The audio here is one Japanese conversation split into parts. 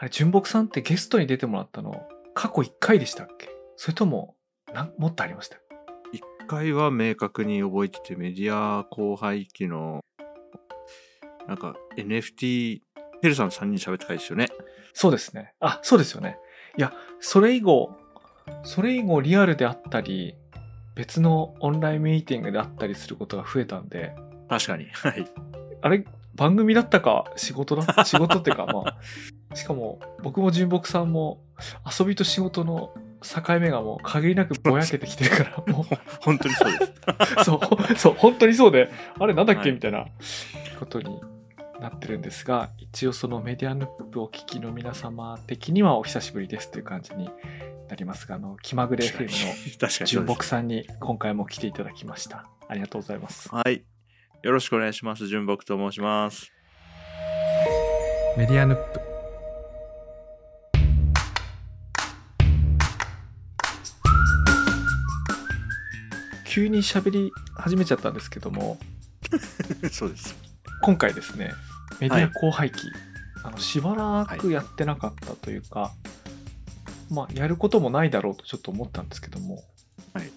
あれ、純木さんってゲストに出てもらったの、過去1回でしたっけ？それとも、なんもっとありました？一回は明確に覚えてて、メディア後輩期の、なんか NFT、ヘルさん3人喋った回ですよね。そうですね。あ、そうですよね。いや、それ以後、それ以後リアルであったり、別のオンラインミーティングであったりすることが増えたんで、確かに。はい。あれ、番組だったか仕事だ仕事っていうか、まあ、しかも僕も純木さんも遊びと仕事の境目がもう限りなくぼやけてきてるから、も本当にそうです。う、そう、そう、本当にそうで、あれなんだっけ、はいみたいなことになってるんですが、一応そのメディアヌップをお聞きの皆様的にはお久しぶりですという感じになりますが、あの、気まぐれ FM の純。木さんに今回も来ていただきました。ありがとうございます。はい。よろしくお願いします。純木と申します。メディアヌップ。急に喋り始めちゃったんですけども、そうです。今回ですね、メディア後輩期、あのしばらくやってなかったというか、まあ、やることもないだろうとちょっと思ったんですけども、はい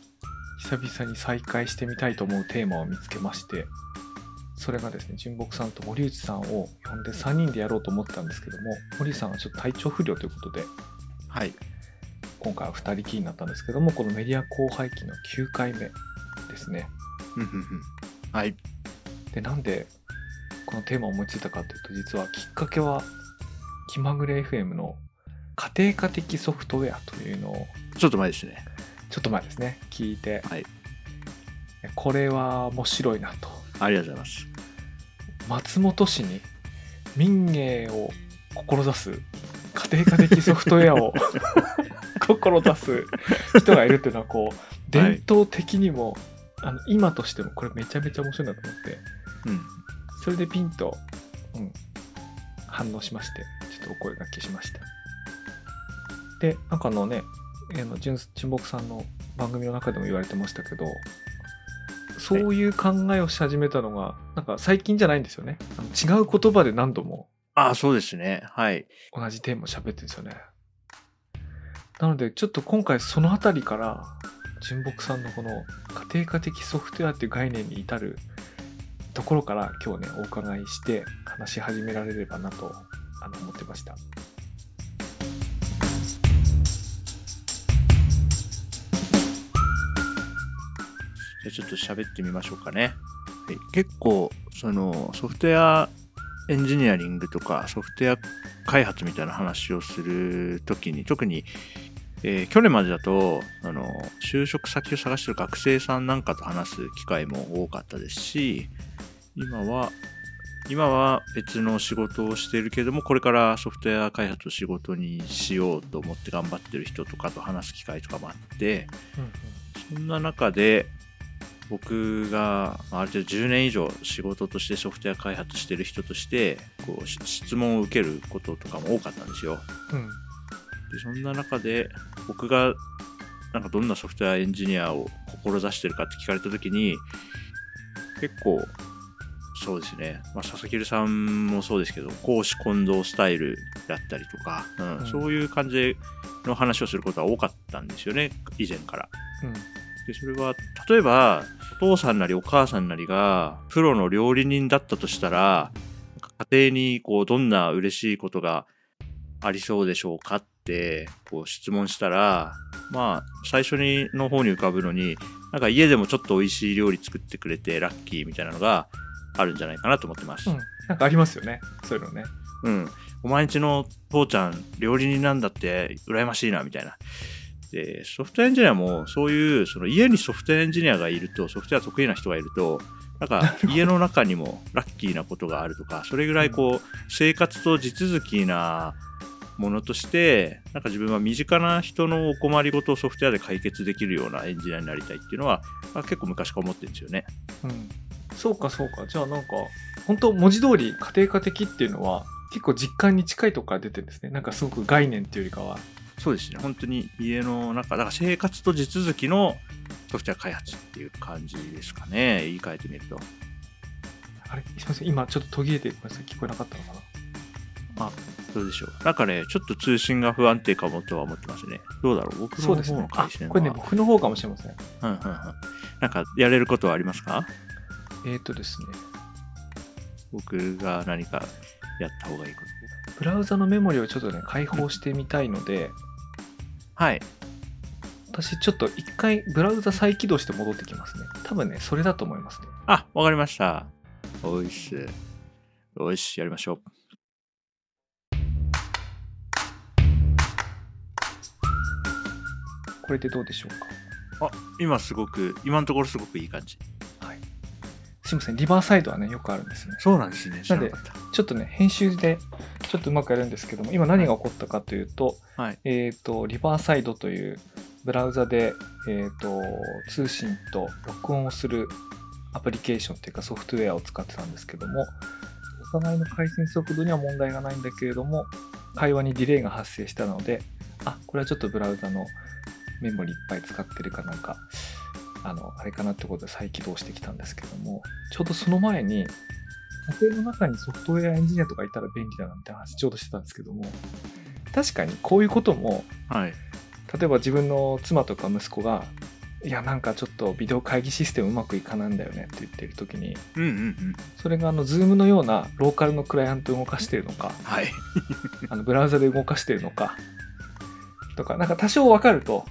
久々に再開してみたいと思うテーマを見つけまして、それがですね、純木さんと森内さんを呼んで3人でやろうと思ったんですけども、森内さんはちょっと体調不良ということで、はい。今回は2人きりになったんですけども、このメディア後輩期の9回目ですね。はい。でなんでこのテーマを思いついたかというと実はきっかけは気まぐれ FM の家庭科的ソフトウェアというのをちょっと前ですね。ちょっと前ですね聞いてはい。これは面白いなとありがとうございます。松本市に民芸を志す家庭科的ソフトウェアを 志す人がいるっていうのはこう伝統的にも、あの今としてもこれめちゃめちゃ面白いなと思ってうん。それでピンと、うん、反応しまして、ちょっとお声掛けしました。で、なんかあのね、純純木さんの番組の中でも言われてましたけど、そういう考えをし始めたのが、なんか最近じゃないんですよね。違う言葉で何度もああ、そうですね。はい。同じテーマを喋ってるんですよね。なので、ちょっと今回そのあたりから、純木さんのこの家庭科的ソフトウェアっていう概念に至るところから今日ね、お伺いして話し始められればなとあの思ってました。じゃあちょっと喋ってみましょうかね。はい、結構、そのソフトウェアエンジニアリングとかソフトウェア開発みたいな話をするときに、特に、えー去年までだと、あの、就職先を探してる学生さんなんかと話す機会も多かったですし、今は、今は別の仕事をしているけれども、これからソフトウェア開発を仕事にしようと思って頑張ってる人とかと話す機会とかもあって、そんな中で、僕がある程度10年以上仕事としてソフトウェア開発してる人としてこう質問を受けることとかも多かったんですよ。うん。うん。でそんな中で僕がなんかどんなソフトウェアエンジニアを志してるかって聞かれた時に結構そうですね、まあ、佐々木さんもそうですけど公私混同スタイルだったりとか、うんうんそういう感じの話をすることは多かったんですよね以前から。うん。でそれは例えばお父さんなりお母さんなりがプロの料理人だったとしたら家庭にこうどんな嬉しいことがありそうでしょうかってこう質問したらまあ最初にの方に浮かぶのになんか家でもちょっと美味しい料理作ってくれてラッキーみたいなのがあるんじゃないかなと思ってます。うん。なんかありますよね。そういうのね。うん。お前んちの父ちゃん、料理人なんだって、羨ましいな、みたいな。で、ソフトエンジニアも、そういう、その家にソフトエンジニアがいると、ソフトウェア得意な人がいると、なんか家の中にもラッキーなことがあるとか、それぐらいこう、生活と地続きなものとして、なんか自分は身近な人のお困りごとをソフトウェアで解決できるようなエンジニアになりたいっていうのは、まあ結構昔から思ってるんですよね。うん。そうかそうか。じゃあなんか、本当文字通り家庭科的っていうのは結構実感に近いとこから出てるんですね。なんかすごく概念っていうよりかは。そうですね、本当に家の中、だから生活と地続きのソフトウェア開発っていう感じですかね、言い換えてみると。あれ？すいません。今ちょっと途切れてごめんなさい。聞こえなかったのかな？あ、どうでしょう。なんかね、ちょっと通信が不安定かもとは思ってますね。どうだろう？僕の方の回線は。これね、僕の方かもしれません。うんうんうん。なんか、やれることはありますか？えっ、とですね、僕が何かやった方がいいこブラウザのメモリをちょっとね、開放してみたいので、と。はい。私ちょっと一回ブラウザ再起動して戻ってきますね。多分ね、それだと思いますね。あ、わかりました。おいっす。よし、やりましょう。これでどうでしょうか？あ、今すごく、今のところすごくいい感じ。はい。すいません、リバーサイドはね、よくあるんですね。そうなんですね。なかっちょっとね、編集でちょっとうまくやるんですけども、今何が起こったかというと、た。はい。えっ、と、リバーサイドというブラウザで、えっ、と、通信と録音をするアプリケーションというかソフトウェアを使ってたんですけども、お互いの回線速度には問題がないんだけれども、会話にディレイが発生したので、あ、これはちょっとブラウザのメモリいっぱい使ってるかなんか、あの、あれかなってことで再起動してきたんですけども、ちょうどその前に、家庭の中にソフトウェアエンジニアとかいたら便利だなみたいな話ちょうどしてたんですけども、確かにこういうことも、はい。例えば自分の妻とか息子が、いや、なんかちょっとビデオ会議システムうまくいかないんだよねって言ってる時に、うんうんうん。それがあの、 Zoom のようなローカルのクライアントを動かしてるのか、はい。あのブラウザで動かしてるのか、とか、なんか多少わかると、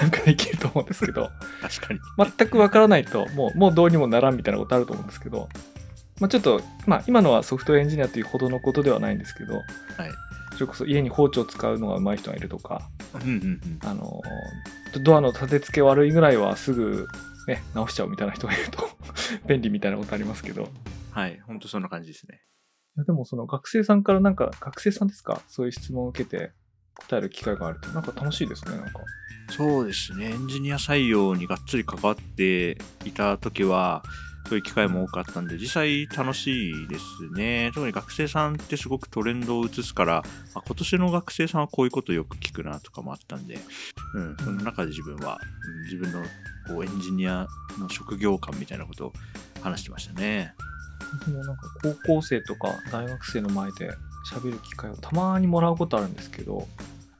なんかできると思うんですけど、確かに。全くわからないと、もう、もうどうにもならんみたいなことあると思うんですけど、まあちょっと、まあ今のはソフトウェアエンジニアというほどのことではないんですけど、はい。それこそ家に包丁使うのが上手い人がいるとか、うんうんうん。あの、ドアの立て付け悪いぐらいはすぐね、直しちゃうみたいな人がいると 便利みたいなことありますけど。いはい。ほんとそんな感じですね。やでもその学生さんからなんか、学生さんですか？そういう質問を受けて答える機会があると、なんか楽しいですね、なんか。そうですね。エンジニア採用にがっつり関わっていた時は、そういう機会も多かったんで、実際楽しいですね。特に学生さんってすごくトレンドを移すから、あ今年の学生さんはこういうことよく聞くなとかもあったんで、うん、その中で自分は、うん自分のこうエンジニアの職業観みたいなことを話してましたね。僕もなんか高校生とか大学生の前で喋る機会をたまにもらうことあるんですけど、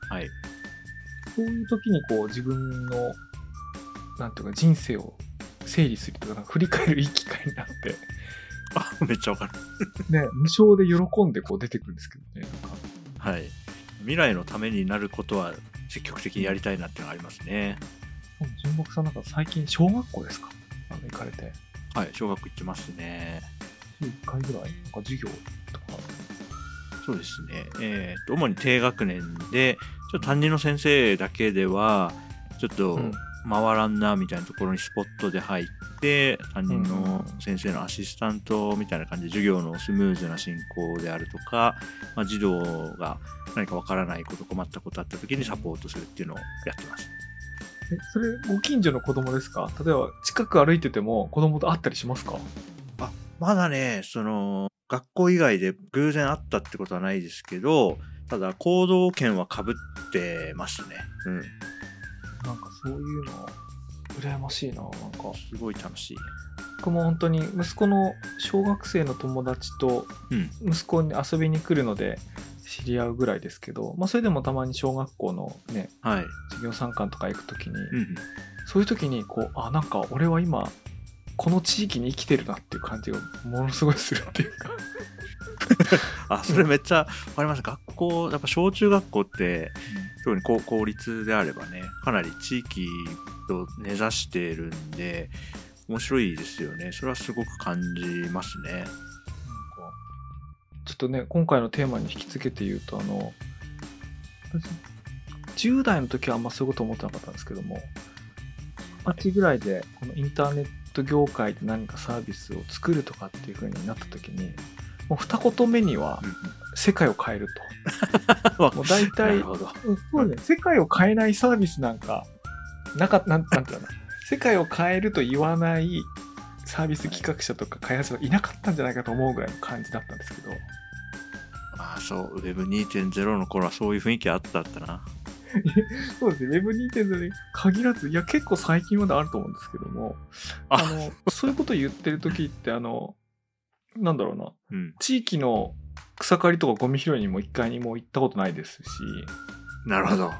はい。そういう時にこう自分の、なんていうか人生を整理するとか、なんか振り返るいい機会になって、あ、めっちゃわかる。ね、無償で喜んでこう出てくるんですけどね、なんか。はい。未来のためになることは積極的にやりたいなっていうのがありますね。純木さんなんか最近小学校ですか？あの行かれて。はい。小学校行ってますね。週1回ぐらい？なんか授業とか。そうですね。えっ、と、主に低学年で、ちょっと担任の先生だけでは、ちょっとうん回らんなみたいなところにスポットで入って、担任の先生のアシスタントみたいな感じで授業のスムーズな進行であるとか、まあ、児童が何かわからないこと、困ったことあった時にサポートするっていうのをやってます。え、それご近所の子供ですか？例えば近く歩いてても子供と会ったりしますか？まだね、その、学校以外で偶然会ったってことはないですけど、ただ行動権は被ってますね。うん。なんかそういうの、羨ましいな、なんか。すごい楽しい。僕も本当に息子の小学生の友達とうん。息子に遊びに来るので知り合うぐらいですけど、まあそれでもたまに小学校のね、はい。授業参観とか行くときに、うん。そういう時にこう、あ、なんか俺は今、この地域に生きてるなっていう感じがものすごいするっていうか。あ、それめっちゃわかります。学校、やっぱ小中学校って、特に公公立であればね、かなり地域と根ざしているんで、面白いですよね。それはすごく感じますね。なんかちょっとね、今回のテーマに引き付けて言うと、あの、私、10代の時はあんまそういうこと思ってなかったんですけども、二十歳ぐらいで、このインターネット業界で何かサービスを作るとかっていう風になった時に、もう二言目には世界を変えると。もう大な体そうね、世界を変えないサービスなんか、なかなん、なんていうの？世界を変えると言わないサービス企画者とか開発者がいなかったんじゃないかと思うぐらいの感じだったんですけど、あそう、Web2.0 の頃はそういう雰囲気あったったな。そうですね、Web2.0 に限らず、いや、結構最近まであると思うんですけども、ああの、そういうこと言ってる時って、あの、なんだろうな、うん。地域の草刈りとかゴミ拾いにも一回にも行ったことないですし、なるほど。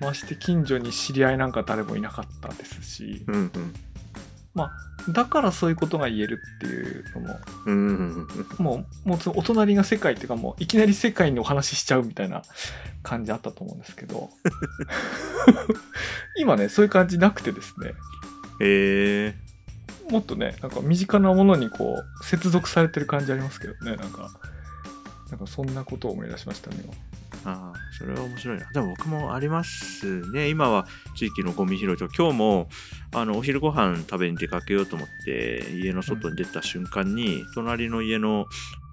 まして近所に知り合いなんか誰もいなかったですし、うんうん。だからそういうことが言えるっていうのも、うんうんうんうん。もう、もうお隣が世界っていうかもういきなり世界のお話ししちゃうみたいな感じあったと思うんですけど、今ね、そういう感じなくてですね、えもっとね、なんか身近なものにこう、接続されてる感じありますけどね、なんか、なんかそんなことを思い出しましたね。ー、ああ、それは面白いな。でも僕もありますね。今は地域のゴミ拾いと、今日も、あの、お昼ご飯食べに出かけようと思って、家の外に出た瞬間に、隣の家の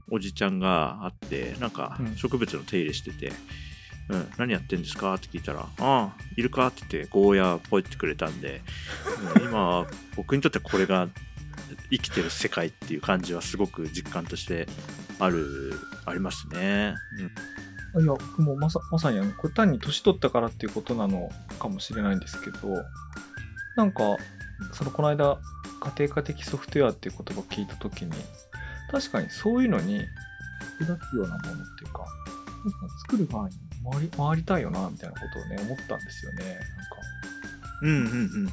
おじちゃんがあって、なんかうん植物の手入れしてて、うん、何やってんですか？って聞いたら、ああ、いるか？って言って、ゴーヤポイってくれたんで、うん今、僕にとってこれが生きてる世界っていう感じはすごく実感としてある、ありますね。うんいや、僕もまさまさにあの、これ単に年取ったからっていうことなのかもしれないんですけど、なんか、そのこの間、家庭科的ソフトウェアっていう言葉を聞いたときに、確かにそういうのに役立つようなものっていうか、なんか作る側に回り回りたいよな、みたいなことをね、思ったんですよね。なんか、うんうんうんうんうんうん。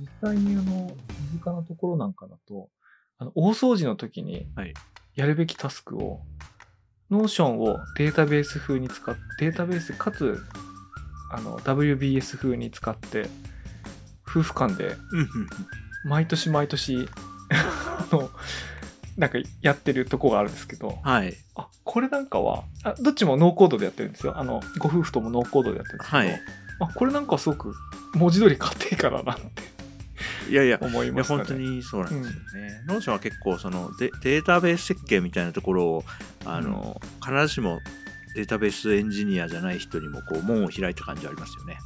実際にあの、身近なところなんかだと、あの、大掃除の時にはい、やるべきタスクを、Notion をデータベース風に使って、データベースかつ、あの、WBS 風に使って、夫婦間で、毎年毎年、あの、なんかやってるとこがあるんですけど、はい。あ、これなんかは、あどっちもノーコードでやってるんですよ。あの、ご夫婦ともノーコードでやってるんですけど、はい。あ、これなんかすごく文字通り家庭科だなっていやいや、思いましたね。本当にそうなんですよね。 Notion は結構そのデデータベース設計みたいなところをあの、必ずしもデータベースエンジニアじゃない人にもこう門を開いた感じありますよね。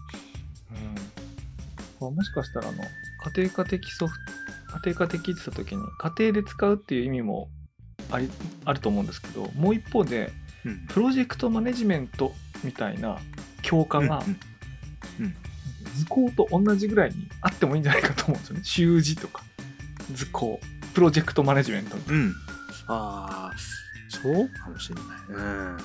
うんもしかしたらあの家庭科的ソフト家庭科的って言った時に家庭で使うっていう意味もありあると思うんですけどもう一方でうんプロジェクトマネジメントみたいな強化がうんうん図工と同じぐらいにあってもいいんじゃないかと思うんですよね 習字とか図工プロジェクトマネジメントみたいうん。ああ、そうかもしれない。うん。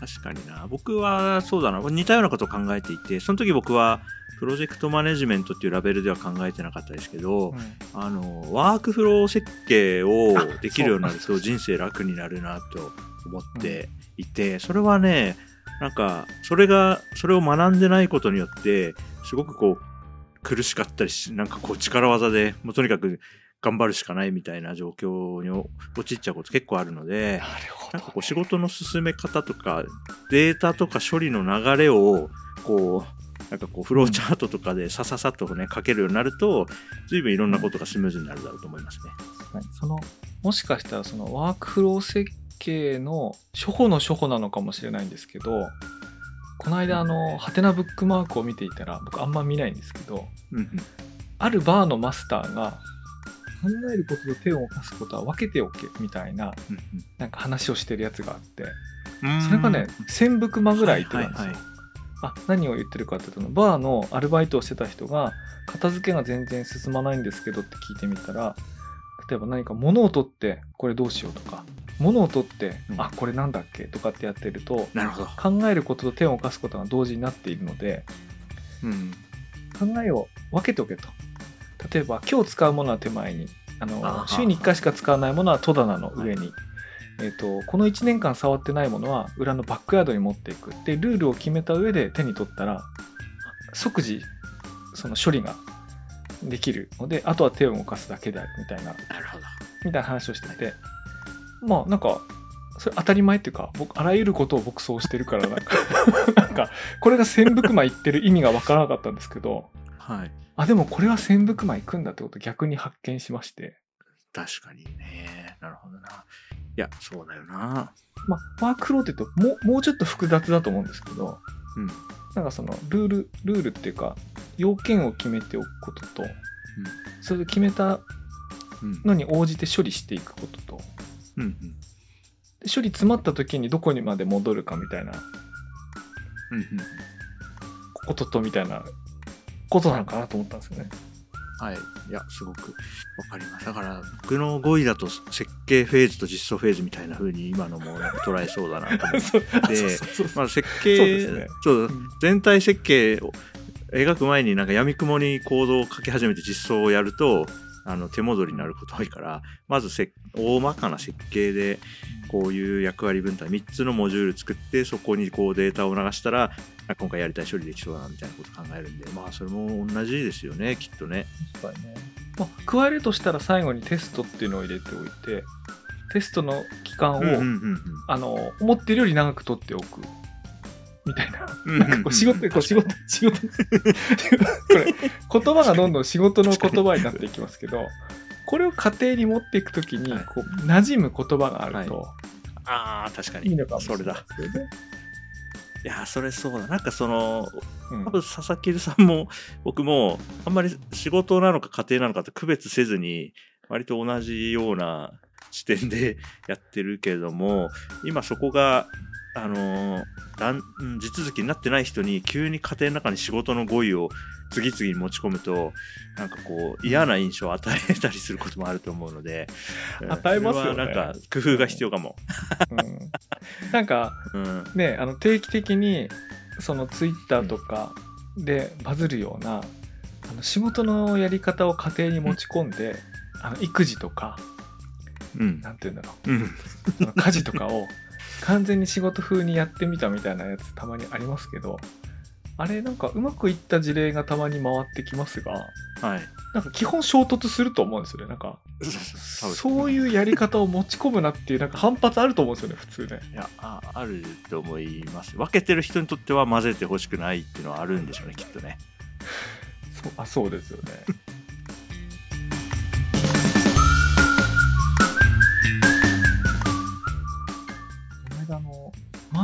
確かにな。僕はそうだな。似たようなことを考えていて、その時僕はプロジェクトマネジメントっていうラベルでは考えてなかったですけど、な、あの、ワークフロー設計をあできるようになると人生楽になるなと思っていて、それはね、なんか、それが、それを学んでないことによって、すごくこう、苦しかったりし、なんかこう力技で、もうとにかく頑張るしかないみたいな状況に陥っちゃうこと結構あるので、なるほど。なんかこう仕事の進め方とか、データとか処理の流れを、こう、なんかこう、フローチャートとかでさささっとね、書けるようになると、随分いろんなことがスムーズになるだろうと思いますね。はい。そのもしかしたらそのワークフロー設計の初歩の初歩なのかもしれないんですけどこの間あのハテナブックマークを見ていたら僕あんま見ないんですけどうんあるバーのマスターが考えることと手を動かすことは分けておけみたいなうんなんか話をしてるやつがあってうん。それがね1000ブクマぐらい言ってたんですよ、はいはいはい。あ何を言ってるかっていうとバーのアルバイトをしてた人が片付けが全然進まないんですけどって聞いてみたら例えば何か物を取ってこれどうしようとか物を取って、うんあこれなんだっけとかってやってるとなるほど。考えることと手を動かすことが同時になっているのでうん。考えを分けておけと例えば今日使うものは手前にあのあ週に1回しか使わないものは戸棚の上に、えー、とこの1年間触ってないものは裏のバックヤードに持っていくでルールを決めた上で手に取ったら即時その処理ができるのであとは手を動かすだけであるみたいな。みたいな話をしててまあなんかそれ当たり前っていうか僕あらゆることを僕そうしてるからなんか なんかこれが千福間言ってる意味がわからなかったんですけどはい。あでもこれは千福間行くんだってことを逆に発見しまして確かにね。なるほどな。いや、そうだよな。まあワークフローって言うともうもうちょっと複雑だと思うんですけどうん。なんかそのルールルールっていうか要件を決めておくことと、それで決めたうん。のに応じて処理していくこととうん。うん。で処理詰まった時にどこにまで戻るかみたいなうん。こととみたいなことなのかなと思ったんですよね。はい。いや、すごくわかります。だから、僕の語彙だと設計フェーズと実装フェーズみたいな風に今のも捉えそうだなと思って。まあ、設そう計ですねそううん全体設計を描く前になんか闇雲にコードを書き始めて実装をやるとあの手戻りになること多いからまずせ大まかな設計でこういう役割分担3つのモジュール作ってそこにこうデータを流したらあ今回やりたい処理できそうだなみたいなこと考えるんでまあそれも同じですよねきっとね。確かにね。まあ、加えるとしたら最後にテストっていうのを入れておいて、テストの期間を、うんうんうんあの、思ってるより長く取っておく。みたいな。うんなんかこう仕事、こう仕事、仕事、これ、言葉がどんどん仕事の言葉になっていきますけど、これを家庭に持っていくときに、はい。こう、馴染む言葉があると、ああ確かに。いいのかもしそれれない。いやーそれそうだ。なんかそのうん。多分佐々木さんも僕もあんまり仕事なのか家庭なのかって区別せずに割と同じような視点でやってるけれども今そこがあのーだんうん地続きになってない人に急に家庭の中に仕事の語彙を次々に持ち込むとなんかこう嫌な印象を与えたりすることもあると思うのでうん与えますよね。なんか工夫が必要かも。うん。なんか、うん。ね、あの定期的にそのツイッターとかでバズるような、あの仕事のやり方を家庭に持ち込んで、あの育児とかうん。なんて言うんだろう。ん。うその家事とかを完全に仕事風にやってみたみたいなやつたまにありますけどあれなんかうまくいった事例がたまに回ってきますがはいなんか基本衝突すると思うんですよねなんか そうういうやり方を持ち込むなっていうなんか反発あると思うんですよね普通ね。いやああると思います分けてる人にとっては混ぜてほしくないっていうのはあるんでしょうねきっとね そうあそうですよね。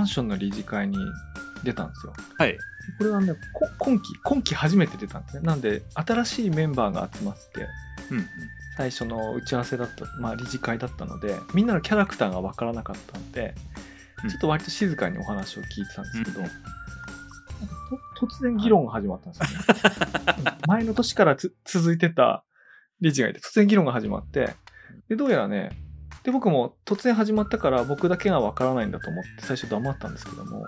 マンションの理事会に出たんですよ。はいこれはねこ今期今期初めて出たんですね。なんで新しいメンバーが集まってうんうん最初の打ち合わせだった、まあ、理事会だったのでみんなのキャラクターが分からなかったので、うんちょっと割と静かにお話を聞いてたんですけど、うん突然議論が始まったんですよね。前の年からつ続いてた理事がいて突然議論が始まってでどうやらねで僕も突然始まったから僕だけが分からないんだと思って最初黙ったんですけども。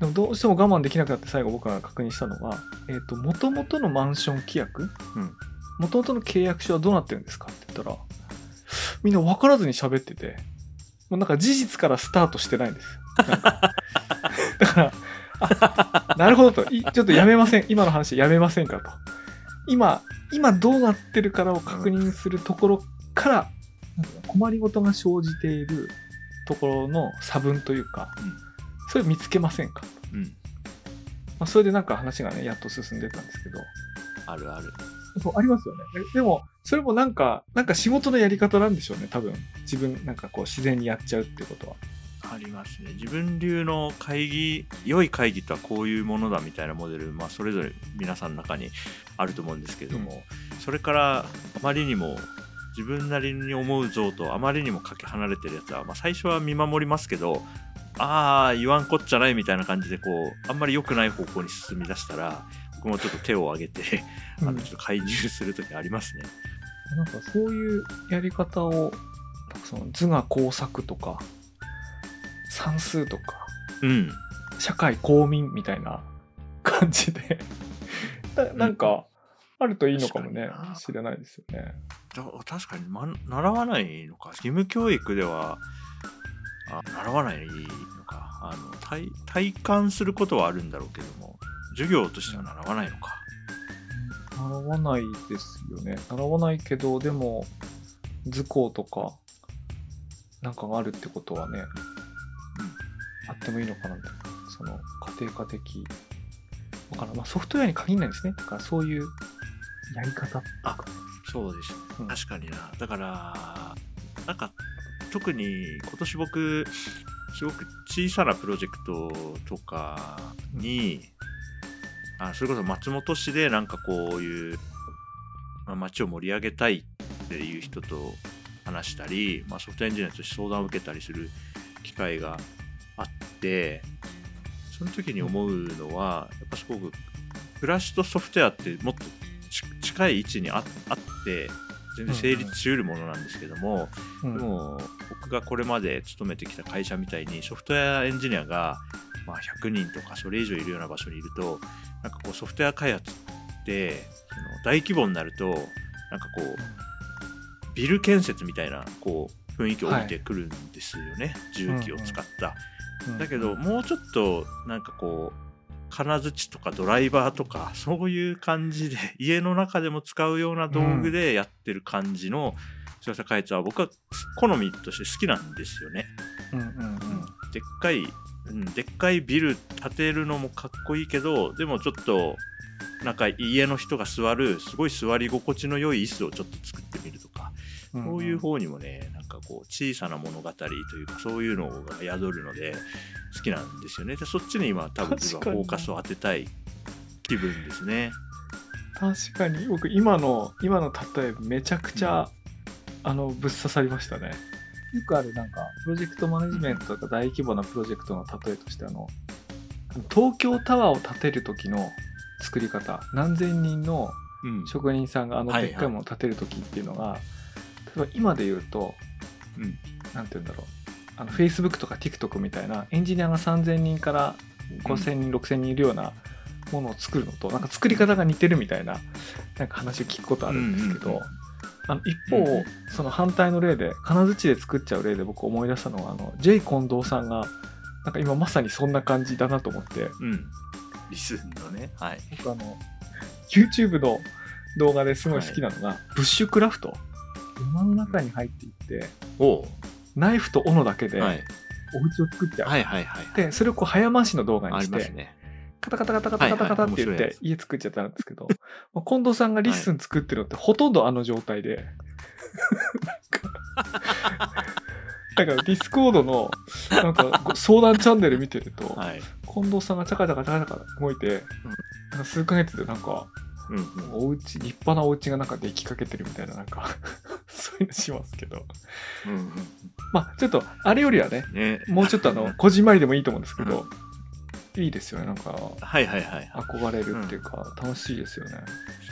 でもどうしても我慢できなくなって最後僕が確認したのは、えっ、と、元々のマンション規約うん。元々の契約書はどうなってるんですか？って言ったら、みんな分からずに喋ってて、もうなんか事実からスタートしてないんですよ。だから、あなるほどと、いちょっとやめません、今の話やめませんかと。今、今どうなってるからを確認するところから、困りごとが生じているところの差分というか、それ見つけませんか？と。うんまあ、それでなんか話がね、やっと進んでたんですけど、あるあるそう、ありますよね。でも、それもなんか、なんか仕事のやり方なんでしょうね、多分。自分、なんかこう、自然にやっちゃうってことは。ありますね自分流の会議良い会議とはこういうものだみたいなモデル、まあ、それぞれ皆さんの中にあると思うんですけれども、それからあまりにも自分なりに思う像とあまりにもかけ離れてるやつは、まあ、最初は見守りますけどああ言わんこっちゃないみたいな感じでこうあんまり良くない方向に進み出したら僕もちょっと手を挙げてあ うんのちょっと介入する時ありますね。なんかそういうやり方を、その図画工作とか、算数とか、うん社会公民みたいな感じで、ななんか、あるといいのかもね知れないですよね。だ確かに、ま、習わないのか義務教育ではあ習わないのかあの体体感することはあるんだろうけども授業としては習わないのか、習わないですよね。習わないけど、でも、図工とか、なんかがあるってことはね、あってもいいのかなって。その、家庭科的。わからん。まあ、ソフトウェアに限らないんですね。だから、そういうやり方とか。そうです。うん。確かにな。だからなんか特に今年僕すごく小さなプロジェクトとかに、あそれこそ松本市でなんかこういう、まあ、街を盛り上げたいっていう人と話したり、まあ、ソフトエンジニアとして相談を受けたりする機会があってその時に思うのはやっぱすごく暮らしとソフトウェアってもっとち近い位置にああって全然成立しうるものなんですけども、うんでも僕がこれまで勤めてきた会社みたいにソフトウェアエンジニアが、まあ、100人とかそれ以上いるような場所にいるとなんかこうソフトウェア開発ってその大規模になるとなんかこうビル建設みたいなこう雰囲気を帯びてくるんですよね、重機を使った。うん。だけどもうちょっとなんかこう金槌とかドライバーとかそういう感じで 家の中でも使うような道具でやってる感じの強さ開発は僕は好みとして好きなんですよね。うんうんうん。でっかい、うん、でっかいビル建てるのもかっこいいけどでもちょっとなんか家の人が座るすごい座り心地の良い椅子をちょっと作ってみるとそういう方にもね、なんかこう、小さな物語というか、そういうのが宿るので、好きなんですよね。で、そっちに今、多分自分はフォーカスを当てたい気分ですね。確かに。僕今の今の例えめちゃくちゃ、あのぶっ刺さりましたね。よくあるなんかプロジェクトマネジメントとか大規模なプロジェクトの例えとしてあの東京タワーを建てる時の作り方。何千人のうん。職人さんがあのはいはい。でっかいものを建てる時っていうのが、例えば今で言うとうん。なんて言うんだろうあの Facebook とか TikTok みたいなエンジニアが3000人から5000人、6000人いるようなものを作るのとなんか作り方が似てるみたいななんか話を聞くことあるんですけど、うんうんうんあの一方、その反対の例で金槌で作っちゃう例で僕思い出したのはあの J 近藤さんがなんか今まさにそんな感じだなと思ってうん。リスンのね。はい。僕あの YouTube の動画ですごい好きなのが、ブッシュクラフト山の中に入っていってナイフと斧だけでおはい。家を作っちゃう、はいはいはい。でそれをこう早回しの動画にして、ね。カタカタカタカタカタカタって言って家作っちゃったんですけど、まあ近藤さんが LISTEN 作ってるのってほとんどあの状態で、だから Discord のなんかご相談チャンネル見てると、はい。近藤さんがチャカチャカチャカチャカ動いて、なんか数ヶ月でなんかうんうん。お家立派なお家がなんかできかけてるみたいななんか そういうのしますけどうんうんまあちょっとあれよりはねうん。ね。もうちょっとあの こじんまりでもいいと思うんですけど、いいですよねなんかはいはいはい。憧れるっていうか、楽しいですよね。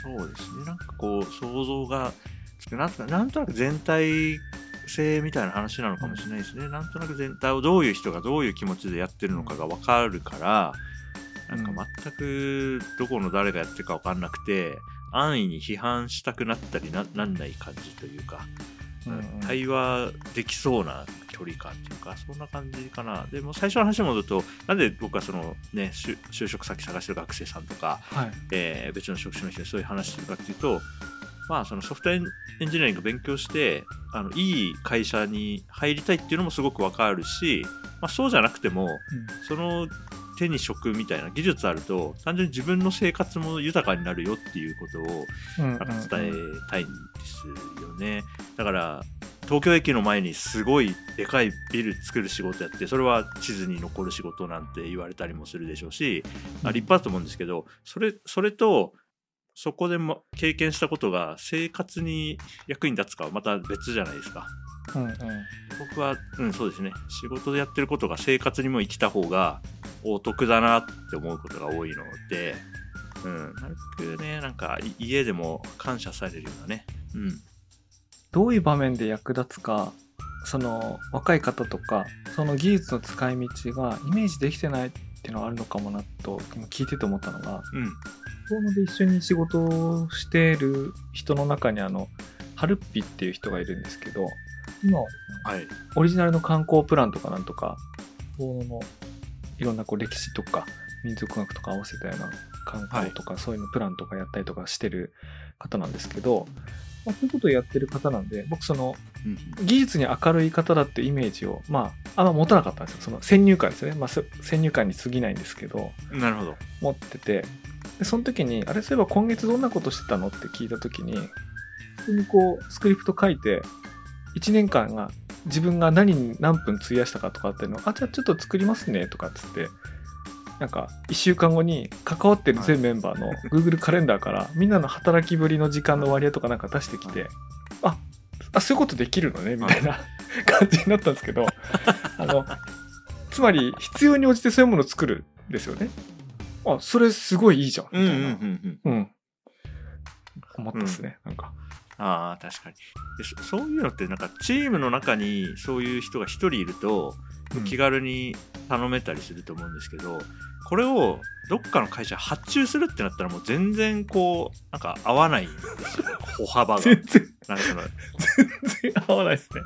そうですね。なんかこう、想像がつくなんとなんとなく全体性みたいな話なのかもしれないですね。なんとなく全体をどういう人がどういう気持ちでやってるのかが分かるから、なんか全くどこの誰がやってるか分かんなくて、安易に批判したくなったりななんない感じというか、うんうん対話できそうな距離感っていうか、そんな感じかな。でもう最初の話に戻ると、なんで僕はそのね、就就職先探してる学生さんとか、はい。えー別の職種の人にそういう話するかっていうと、まあ、そのソフトエンジニアリング勉強してあのいい会社に入りたいっていうのもすごくわかるし、まあ、そうじゃなくてもその手に職みたいな技術あると単純に自分の生活も豊かになるよっていうことをなんか伝えたいんですよね。だから東京駅の前にすごいでかいビル作る仕事やってそれは地図に残る仕事なんて言われたりもするでしょうし、あ立派だと思うんですけどそれそれとそこでも経験したことが生活に役に立つかはまた別じゃないですか。うんうん僕は、うん、そうですね。仕事でやってることが生活にも生きた方がお得だなって思うことが多いので、うん、なるべくね、なんかい家でも感謝されるようなね、うん、どういう場面で役立つかその若い方とかその技術の使い道がイメージできてないっていうのはあるのかもなと今聞いてて思ったのがうん、で一緒に仕事をしている人の中にあのハルッピっていう人がいるんですけど今はい、オリジナルの観光プランとかなんとかのいろんなこう歴史とか民族学とか合わせたような観光とか、そういうのプランとかやったりとかしてる方なんですけど、まあ、そういうことをやってる方なんで僕そのうん、技術に明るい方だってイメージをまああんま持たなかったんですよ。その先入観ですね、まあ、せ先入観に過ぎないんですけどなるほど。持ってて。でその時にあれそういえば今月どんなことしてたのって聞いた時に普通にこうスクリプト書いて1年間が自分が何に何分費やしたかとかっていうのをあじゃあちょっと作りますねとかっつってなんか1週間後に関わってる全メンバーの Google カレンダーからみんなの働きぶりの時間の割合とかなんか出してきてああそういうことできるのねみたいな感じになったんですけど あのつまり必要に応じてそういうものを作るんですよねあそれすごいいいじゃんみたいな、うんうんうんうん。うん。思ったっすね、なんか。ああ確かに。でそそういうのってなんかチームの中にそういう人が一人いるとうん。気軽に頼めたりすると思うんですけど、これをどっかの会社発注するってなったらもう全然こうなんか合わないんですよ。歩幅が。全然、なんかその全然合わないっすね。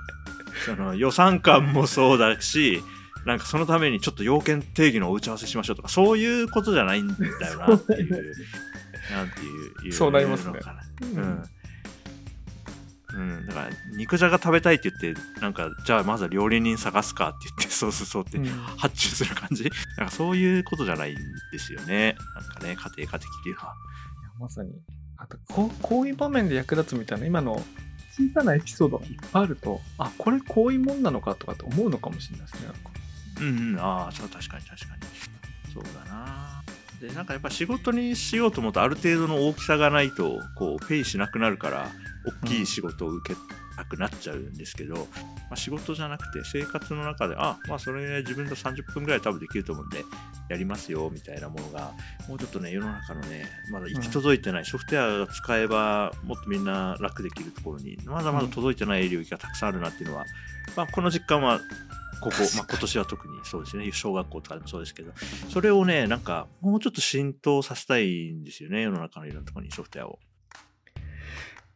その予算感もそうだしなんかそのためにちょっと要件定義のお打ち合わせしましょうとかそういうことじゃないんだよなっていう。なんていうそうなりますね。いうん。うん、だから肉じゃが食べたいって言ってなんかじゃあまずは料理人探すかって言ってそうそうそうってうん。発注する感じ？なんかそういうことじゃないんですよね。なんかね家庭科的っていうのはまさに。あとこう、こういう場面で役立つみたいな、今の小さなエピソードがいっぱいあると、あ、これこういうもんなのかとかって思うのかもしれないですね。うんうんああ確かに確かに。そうだな。でなんかやっぱ仕事にしようと思うとある程度の大きさがないとこうペイしなくなるから大きい仕事を受けたくなっちゃうんですけど、まあ、仕事じゃなくて生活の中であまあそれ自分と30分ぐらい多分できると思うんでやりますよみたいなものがもうちょっとね世の中のねまだ行き届いてない、ソフトウェアが使えばもっとみんな楽できるところにまだまだ届いてない領域がたくさんあるなっていうのは、まあ、この実感はここ、まあ、今年は特にそうですね小学校とかでもそうですけどそれをねなんかもうちょっと浸透させたいんですよね世の中のいろんなところにソフトウェアを。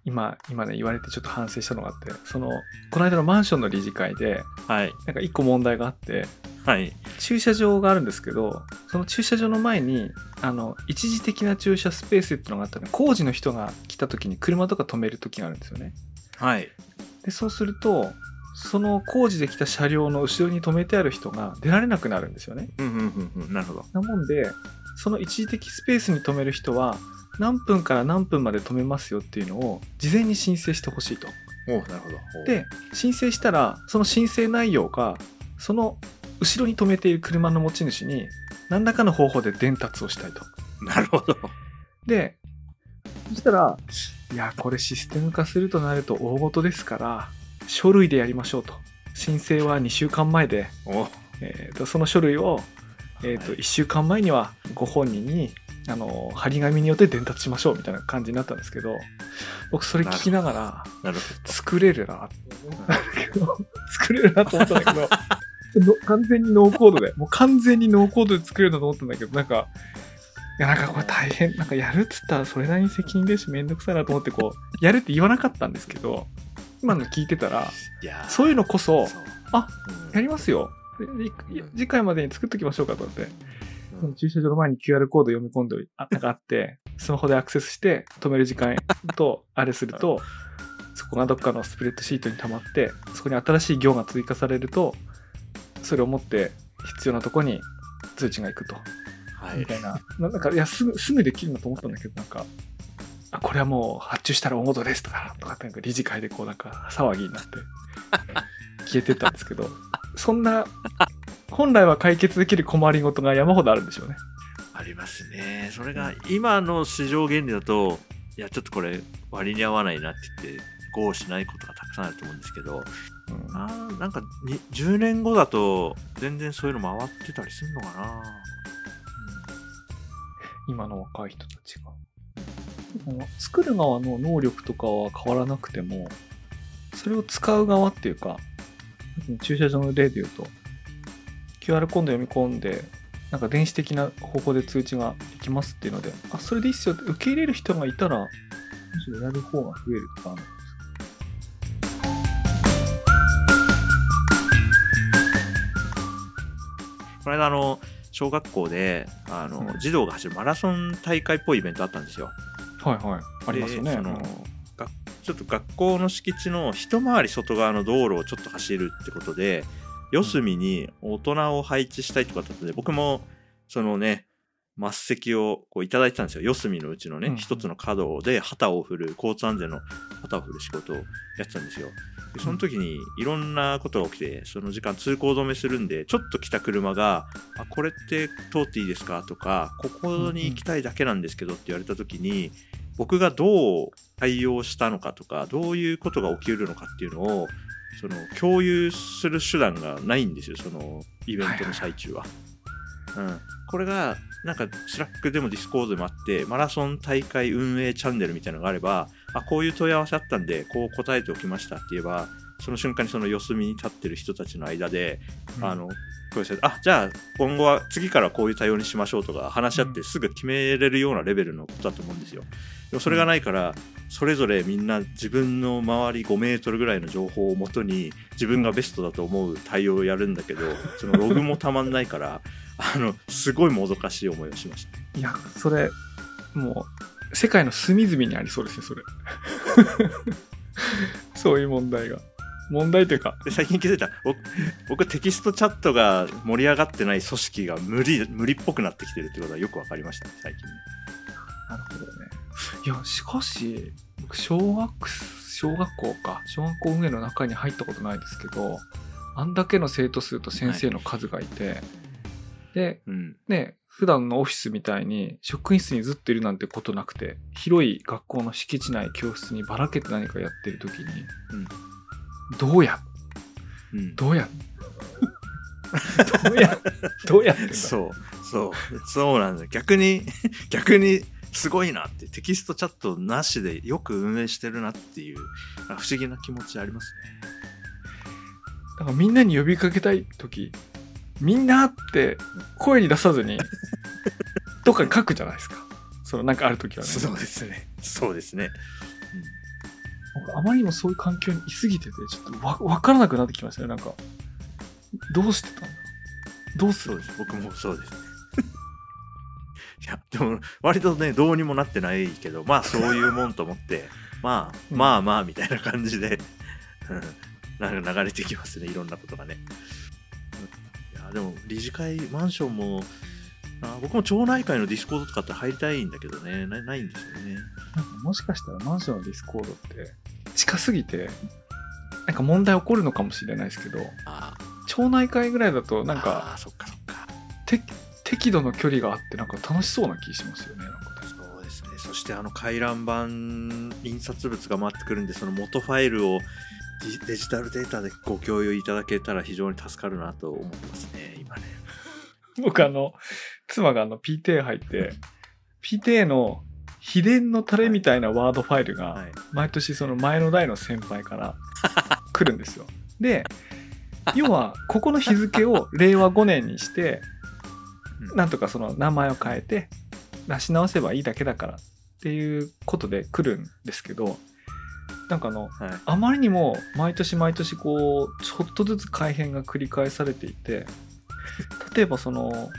今、今ね、言われてちょっと反省したのがあって、その、この間のマンションの理事会で、はい。なんか一個問題があって、はい。駐車場があるんですけど、その駐車場の前に、あの、一時的な駐車スペースっていうのがあったの。で、工事の人が来た時に車とか止める時があるんですよね。はい。で、そうすると、その工事で来た車両の後ろに止めてある人が出られなくなるんですよね。うんうんうんうん。なるほど。なもんで、その一時的スペースに止める人は、何分から何分まで止めますよっていうのを事前に申請してほしいと。おうなるほどで、申請したら、その申請内容が、その後ろに止めている車の持ち主に、何らかの方法で伝達をしたいと。なるほどで、そしたら、いや、これシステム化するとなると大事ですから、書類でやりましょうと。申請は2週間前で、えーとその書類を、えーとはい1週間前にはご本人にあの張り紙によって伝達しましょうみたいな感じになったんですけど僕それ聞きながら作れるな。作れるなと思ったんだけどの完全にノーコードでもう完全にノーコードで作れるなと思ったんだけどなんかいやなんかこれ大変。なんかやるっつったらそれなりに責任ですしめんどくさいなと思ってこうやるって言わなかったんですけど今の聞いてたらそういうのこそあうん。やりますよ。次回までに作っときましょうかと思って、うんその駐車場の前に QR コード読み込んであなんかあって、スマホでアクセスして止める時間とあれすると、そこがどっかのスプレッドシートに溜まって、そこに新しい行が追加されると、それを持って必要なとこに通知が行くと。はいみたいな。ななんか、いや、すぐ、すぐできるなと思ったんだけど、なんか、あ、これはもう発注したら大事ですとか、とかってなんか理事会でこうなんか騒ぎになって、消えてったんですけど、そんな、本来は解決できる困りごとが山ほどあるんでしょうね。ありますね。それが今の市場原理だと、いや、ちょっとこれ割に合わないなって言って、合しないことがたくさんあると思うんですけど、うんあーなんかに10年後だと全然そういうの回ってたりするのかな。今の若い人たちが。作る側の能力とかは変わらなくても、それを使う側っていうか、駐車場の例で言うと、QR コード読み込んで、なんか電子的な方法で通知ができますっていうので、あ、それでいいっすよって受け入れる人がいたら、むしろやる方が増えるとかあるんですこの間あの小学校であの、うん児童が走るマラソン大会っぽいイベントあったんですよ。はいはい。ありますよね。でそのがちょっと学校の敷地の一回り外側の道路をちょっと走るってことで四隅に大人を配置したいとかだったので僕もそのね末席をこういただいてたんですよ。四隅のうちのねうん。一、つの角で旗を振る交通安全の旗を振る仕事をやってたんですよ。でその時にいろんなことが起きてその時間通行止めするんでちょっと来た車が「あこれって通っていいですか?」とか「ここに行きたいだけなんですけど」って言われた時に僕がどう対応したのかとかどういうことが起きるのかっていうのをその共有する手段がないんですよそのイベントの最中は。うん、これがなんか Slack でもディスコードでもあってマラソン大会運営チャンネルみたいなのがあればあこういう問い合わせあったんでこう答えておきましたって言えばその瞬間にその四隅に立ってる人たちの間で、あのこういうあじゃあ今後は次からこういう対応にしましょうとか話し合ってすぐ決めれるようなレベルのことだと思うんですよ。でもそれがないからそれぞれみんな自分の周り5メートルぐらいの情報をもとに自分がベストだと思う対応をやるんだけどそのログもたまんないからあのすごいもどかしい思いをしました。いや、それ、もう、世界の隅々にありそうですね、それ。そういう問題が。問題というか、で最近気づいた。僕僕テキストチャットが盛り上がってない組織が無理無理っぽくなってきてるってことはよく分かりましたね最近。ね。なるほどね。いや、しかし、僕、小学、小学校か、小学校運営の中に入ったことないですけど、あんだけの生徒数と先生の数がいて、で、うん。ね、普段のオフィスみたいに職員室にずっといるなんてことなくて、広い学校の敷地内教室にばらけて何かやってる時に、どうや、うん、どうや、どうや、どうや？ってんだそうそう。そうなんだ逆に 逆にすごいなって。テキストチャットなしでよく運営してるなっていう。あ不思議な気持ちありますね。だからみんなに呼びかけたい時みんなって声に出さずに どっかに書くじゃないですか。そのなんかある時はね。そうですね。そうですね。僕あまりにもそういう環境にいすぎててちょっとわ分からなくなってきましたねなんかどうしてたんだろうどうするそうです。僕もそうです。いや、でも、割とね、どうにもなってないけど、まあ、そういうもんと思って、まあ、うんまあまあ、みたいな感じで、うんなんか流れてきますね、いろんなことがね。うんいや、でも、理事会、マンションも、あ僕も町内会の Discord とかって入りたいんだけどね、なないんですよね。なんかもしかしたらマンションの Discord って近すぎてなんか問題起こるのかもしれないですけどあ町内会ぐらいだとあ、なんかあーそっかそっか。て適度の距離があってなんか楽しそうな気しますよねなんかねそうですね。そしてあの回覧板印刷物が回ってくるんで、その元ファイルをデデジタルデータでご共有いただけたら非常に助かるなと思ってますね、今ね。僕あの、妻があの PTA 入って、PTA の秘伝のタレみたいなワードファイルが、はい。毎年その前の代の先輩から 来るんですよ。で、要は、ここの日付を令和5年にして、うんなんとかその名前を変えて、出し直せばいいだけだからっていうことで来るんですけど、なんかあの、はい。あまりにも毎年毎年こうちょっとずつ改変が繰り返されていて 例えばその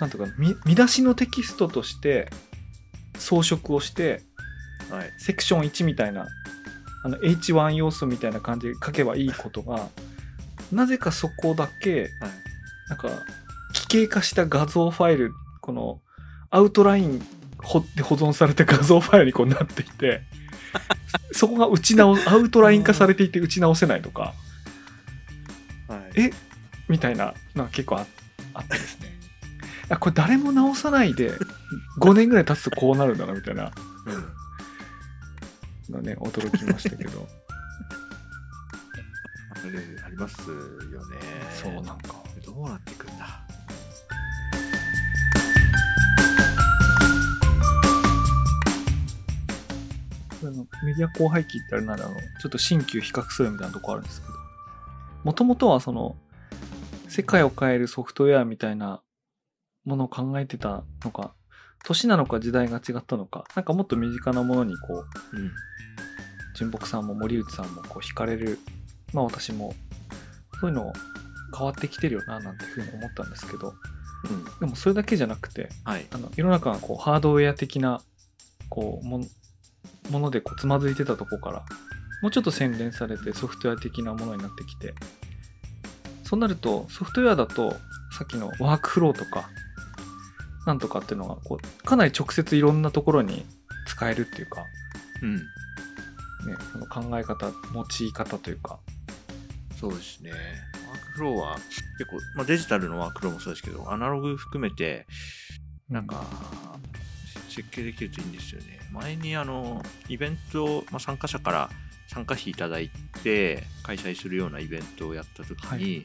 なんとか見見出しのテキストとして装飾をしてはい。セクション1みたいなあの H1 要素みたいな感じで書けばいいことがなぜかそこだけはい。なんか奇形化した画像ファイルこのアウトラインほで保存された画像ファイルにこうなっていて そこが打ち直アウトライン化されていて打ち直せないとかはい。え？みたいなのが結構ああってですねあこれ誰も直さないで5年ぐらい経つとこうなるんだなみたいなうん。のね驚きましたけどあれありますよね。そうなんかどうなっていくんだ。メディア荒廃期ってあれならちょっと新旧比較するみたいなとこあるんですけどもともとはその世界を変えるソフトウェアみたいなものを考えてたのか年なのか時代が違ったのかなんかもっと身近なものにこううん。純木さんも森内さんもこう惹かれるまあ私もそういうの変わってきてるよななんていうふうに思ったんですけどうん。でもそれだけじゃなくてはい。あの世の中がこうハードウェア的なこうもんものでこうつまずいてたとこからもうちょっと洗練されてソフトウェア的なものになってきてそうなるとソフトウェアだとさっきのワークフローとかなんとかっていうのがこうかなり直接いろんなところに使えるっていうか、うん。ね、その考え方用い方というかそうですね。ワークフローは結構、まあ、デジタルのワークフローもそうですけど、アナログ含めて、なんか、設計できるといいんですよね。前にあの、イベントを、まあ、参加者から参加費いただいて開催するようなイベントをやった時に、はい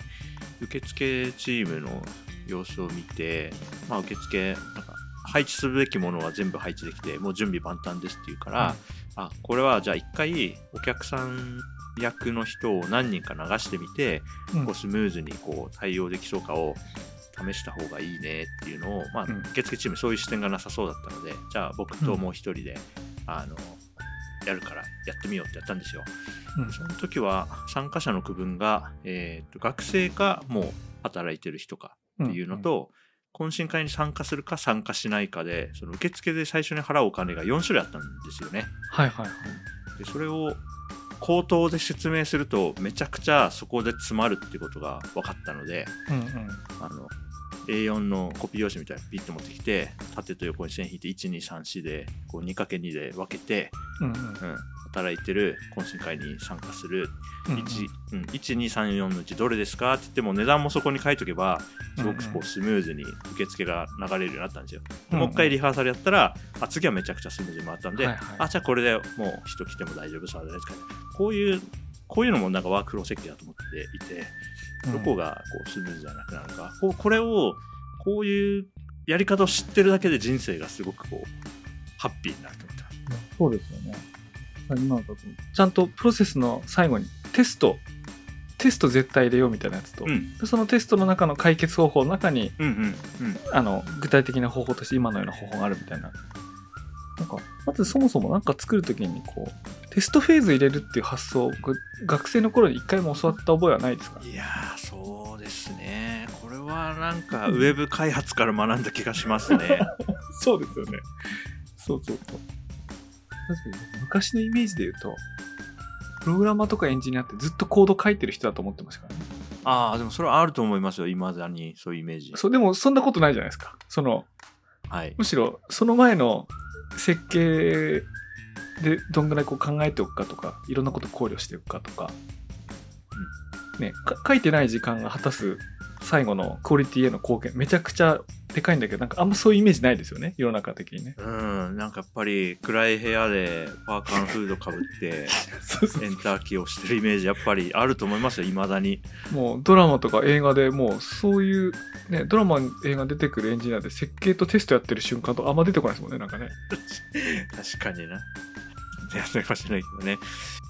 受付チームの様子を見て、まあ、受付なんか配置すべきものは全部配置できてもう準備万端ですっていうから、あこれはじゃあ一回お客さん役の人を何人か流してみて、うん。こうスムーズにこう対応できそうかを試した方がいいねっていうのを、まあうん。受付チームそういう視点がなさそうだったのでじゃあ僕ともう一人で、あのやるからやってみようってやったんですよ。うん。その時は参加者の区分が、えーと学生かもう働いてる人かっていうのと、懇親会に参加するか参加しないかでその受付で最初に払うお金が4種類あったんですよね。はいはいはい。でそれを口頭で説明するとめちゃくちゃそこで詰まるってことが分かったのでうんうん。あの A4 のコピー用紙みたいなのピッと持ってきて縦と横に線引いて1234でこう 2×2 で分けて、うんうん。うん、働いてる懇親会に参加するうんうん。1うん1234のうちどれですか？って言っても値段もそこに書いとけばすごくこうんうスムーズに受付が流れるようになったんですよ。うんもう一回リハーサルやったらあ次はめちゃくちゃスムーズに回ったんで、はいはい。あじゃあこれでもう人来ても大丈夫そうじゃないですか、こういうこういうのもなんかワークフロー設計だと思っていてどこがこうスムーズじゃなくなるのか、こうこれをこういうやり方を知ってるだけで人生がすごくこうハッピーになると思ってます。そうですよね。今だとちゃんとプロセスの最後にテスト、テスト絶対入れようみたいなやつと、うんでそのテストの中の解決方法の中に、うんうんうんあの、具体的な方法として今のような方法があるみたいな。なんか、まずそもそもなんか作るときにこう、テストフェーズ入れるっていう発想、ぐ学生の頃に一回も教わった覚えはないですか？いやーそうですねこれはなんかウェブ開発から学んだ気がしますね。そうですよね。そうそうそう。確かに昔のイメージで言うと、プログラマーとかエンジニアってずっとコード書いてる人だと思ってましたからね。ああでもそれはあると思いますよいまだにそういうイメージ。そう、でもそんなことないじゃないですか。その、はいむしろその前の設計でどんぐらいこう考えておくかとか、いろんなこと考慮しておくかとか、ね、か書いてない時間が果たす最後のクオリティへの貢献、めちゃくちゃでかいんだけど、なんかあんまそういうイメージないですよね、世の中的にね。うんなんかやっぱり暗い部屋でパーカーのフードかぶって エンターキーをしてるイメージやっぱりあると思いますよいまだに。もうドラマとか映画でもうそういう、ね、ドラマ映画出てくるエンジニアで設計とテストやってる瞬間とあんま出てこないですもんね、なんかね。確かにな。やってもしれないけどね。い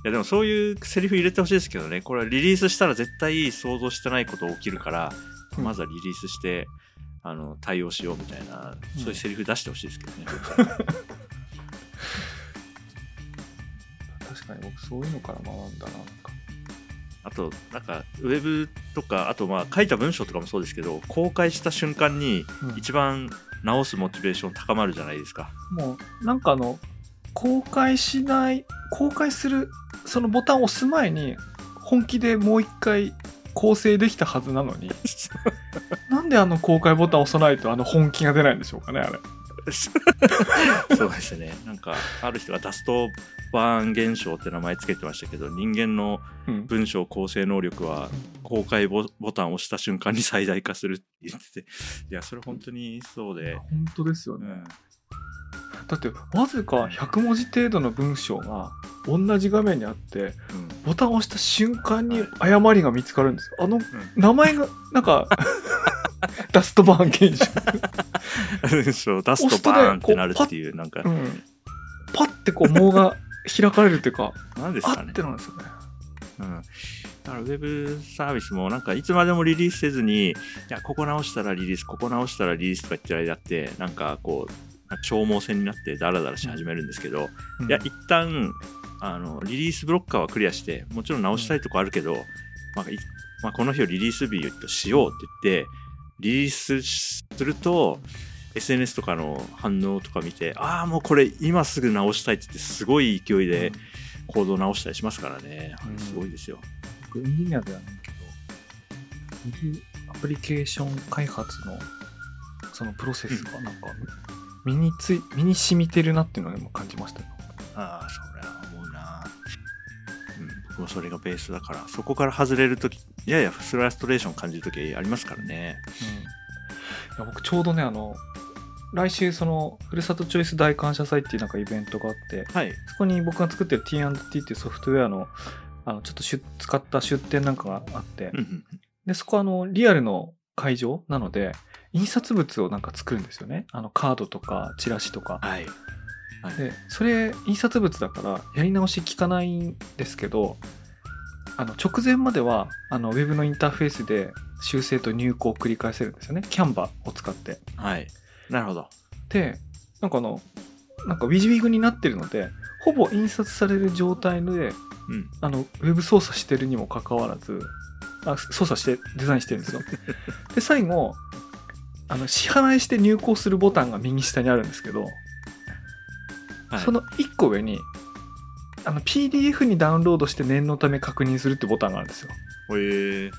やでもそういうセリフ入れてほしいですけどね、これはリリースしたら絶対想像してないこと起きるから、うんまずはリリースして、あの、対応しようみたいな、そういうセリフ出してほしいですけどね。確かに僕そういうのから学んだな、なんか。あと、なんか、ウェブとか、あとまあ書いた文章とかもそうですけど、公開した瞬間にうん一番直すモチベーション高まるじゃないですか。もう、なんかあの、公開しない、公開する、そのボタンを押す前に、本気でもう一回構成できたはずなのに、なんであの公開ボタンを押さないとあの本気が出ないんでしょうかね、あれ。そうですね。なんか、ある人がダストバーン現象って名前つけてましたけど、人間のうん。文章構成能力は公開ボボタンを押した瞬間に最大化するって言ってて、いや、それ本当にそうで、本当ですよね。うん、だって、わずか100文字程度の文章が同じ画面にあって、ボタンを押した瞬間に誤りが見つかるんですよ。あの、名前が、なんか、ダストバーン現象。文章出すとバーンってなるっていう、なんかう、ん。パッてこう、網が開かれるっていうか、なんですかねあって。なんですよね。うんだからウェブサービスもなんかいつまでもリリースせずに、いや、ここ直したらリリース、ここ直したらリリースとか言ってる間って、なんかこう、消耗戦になってダラダラし始めるんですけど、うん。いや、一旦、あの、リリースブロッカーはクリアして、もちろん直したいとこあるけど、まあいまあ、この日をリリース日としようって言って、リリースすると、SNS とかの反応とか見て、ああ、もうこれ今すぐ直したいって言って、すごい勢いでコードを直したりしますからね。うん。すごいですよ。僕エンジニアではないけど、アプリケーション開発のそのプロセスがなんか身につい、身に染みてるなっていうのはも感じましたよ。ああ、それは思うな。うん、僕もそれがベースだから、そこから外れるとき、ややフラストレーション感じるときありますからね。うん、いや僕ちょうどねあの来週そのふるさとチョイス大感謝祭っていうなんかイベントがあってはい。そこに僕が作ってる T&T っていうソフトウェアのあのちょっと使った出展なんかがあってうんうんでそこはあのリアルの会場なので印刷物をなんか作るんですよねあのカードとかチラシとかはい。はい。でそれ印刷物だからやり直し効かないんですけどあの直前まではあのウェブのインターフェースで修正と入稿を繰り返せるんですよねキャンバを使ってはい。なるほど。でなんかあのなんかウィジウィグになってるのでほぼ印刷される状態でうん。あのウェブ操作してるにもかかわらずあ操作してデザインしてるんですよ で最後あの支払いして入稿するボタンが右下にあるんですけどはい、その1個上にあの PDF にダウンロードして念のため確認するってボタンがあるんですよ。へえ。